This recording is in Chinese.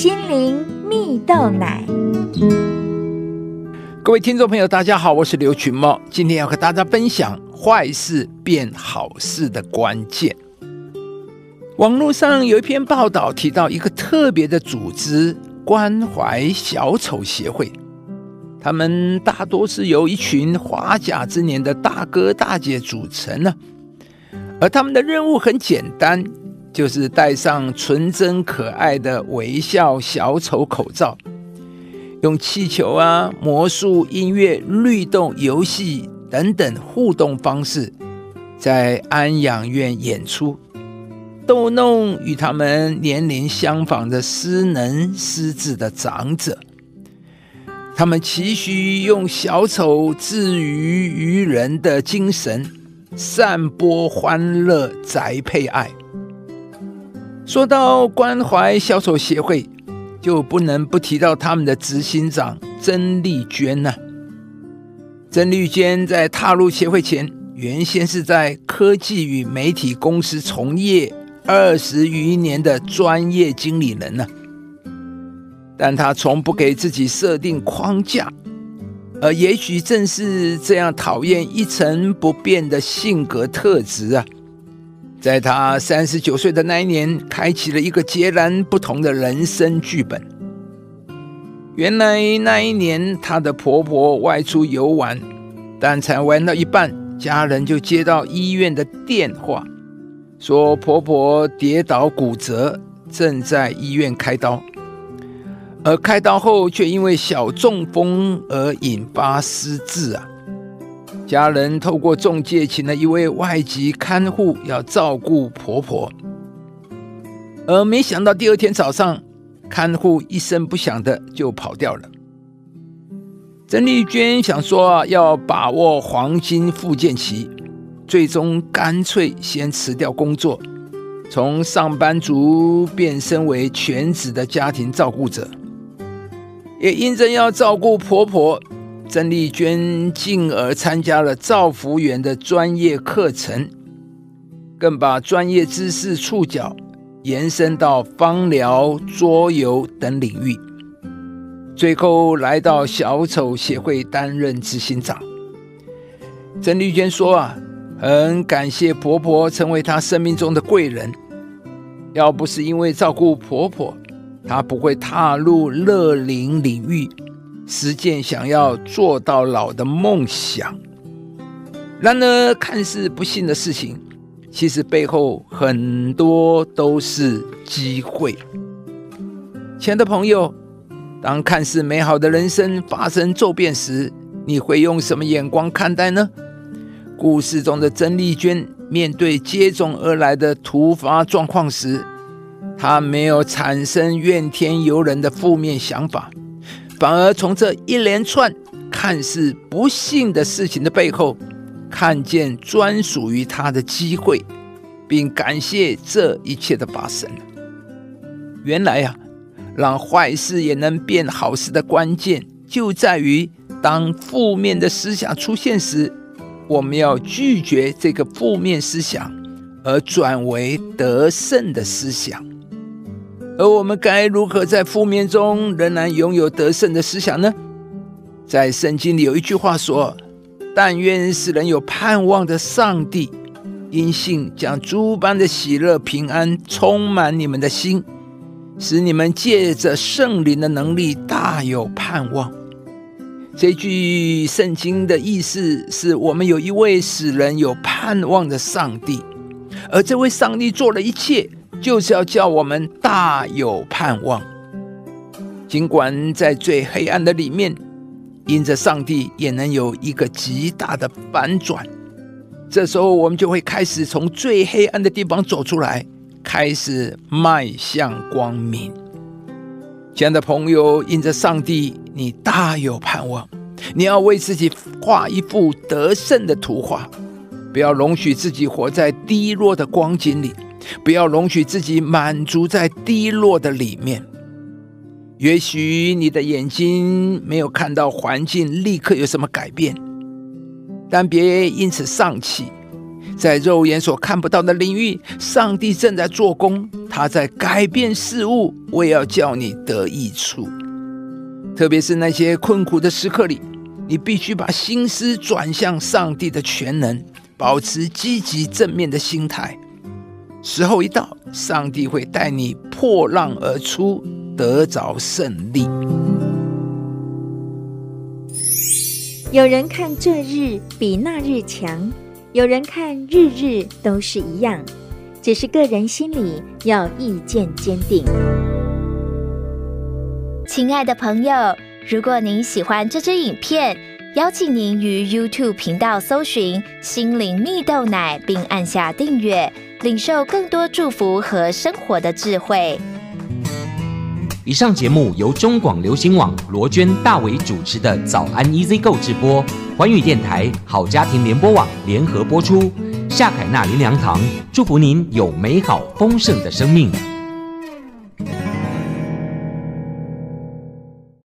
心灵蜜豆奶。各位听众朋友，大家好，我是刘群茂，今天要和大家分享坏事变好事的关键。网络上有一篇报道提到一个特别的组织——关怀小丑协会，他们大多是由一群花甲之年的大哥大姐组成呢，而他们的任务很简单。就是戴上纯真可爱的微笑小丑口罩，用气球啊、魔术、音乐、律动、游戏等等互动方式，在安养院演出，逗弄与他们年龄相仿的失能失智的长者。他们期许用小丑治愈愚人的精神，散播欢乐，宅配爱。说到关怀小丑协会，就不能不提到他们的执行长曾丽娟呐。曾丽娟在踏入协会前，原先是在科技与媒体公司从业二十余年的专业经理人呢。但她从不给自己设定框架，而也许正是这样讨厌一成不变的性格特质啊。在他三十九岁的那一年，开启了一个截然不同的人生剧本。原来那一年，她的婆婆外出游玩，但才玩到一半，家人就接到医院的电话，说婆婆跌倒骨折，正在医院开刀，而开刀后却因为小中风而引发失智啊。家人透过中介请了一位外籍看护，要照顾婆婆。而没想到第二天早上，看护一声不响的就跑掉了。曾丽娟想说要把握黄金复健期，最终干脆先辞掉工作，从上班族变身为全职的家庭照顾者。也因着要照顾婆婆。曾丽娟进而参加了造福员的专业课程，更把专业知识触角延伸到芳疗、桌游等领域，最后来到小丑协会担任执行长。曾丽娟说：“啊，很感谢婆婆成为她生命中的贵人，要不是因为照顾婆婆，她不会踏入乐龄领域。”实践想要做到老的梦想，然而看似不幸的事情，其实背后很多都是机会。亲爱的朋友，当看似美好的人生发生骤变时，你会用什么眼光看待呢？故事中的曾丽娟面对接踵而来的突发状况时，她没有产生怨天尤人的负面想法。反而从这一连串看似不幸的事情的背后，看见专属于他的机会，并感谢这一切的发生。原来呀，让坏事也能变好事的关键，就在于当负面的思想出现时，我们要拒绝这个负面思想，而转为得胜的思想。而我们该如何在负面中仍然拥有得胜的思想呢？在圣经里有一句话说：“但愿使人有盼望的上帝，因信将诸般的喜乐平安充满你们的心，使你们借着圣灵的能力大有盼望。”这句圣经的意思是我们有一位使人有盼望的上帝，而这位上帝做了一切。就是要叫我们大有盼望，尽管在最黑暗的里面，因着上帝也能有一个极大的反转。这时候，我们就会开始从最黑暗的地方走出来，开始迈向光明。亲爱的朋友，因着上帝，你大有盼望。你要为自己画一幅得胜的图画，不要容许自己活在低落的光景里。不要容许自己满足在低落的里面。也许你的眼睛没有看到环境立刻有什么改变，但别因此丧气。在肉眼所看不到的领域，上帝正在做工，他在改变事物，为要叫你得益处。特别是那些困苦的时刻里，你必须把心思转向上帝的全能，保持积极正面的心态。时候一到，上帝会带你破浪而出，得着胜利。有人看这日比那日强，有人看日日都是一样，只是个人心里要意见坚定。亲爱的朋友，如果您喜欢这支影片，邀请您于 YouTube 频道搜寻“心灵蜜豆奶”，并按下订阅，领受更多祝福和生活的智慧。以上节目由中广流行网罗娟、大伟主持的《早安 Easy Go》直播，环宇电台好家庭联播网联合播出。夏凯娜林良堂祝福您有美好丰盛的生命。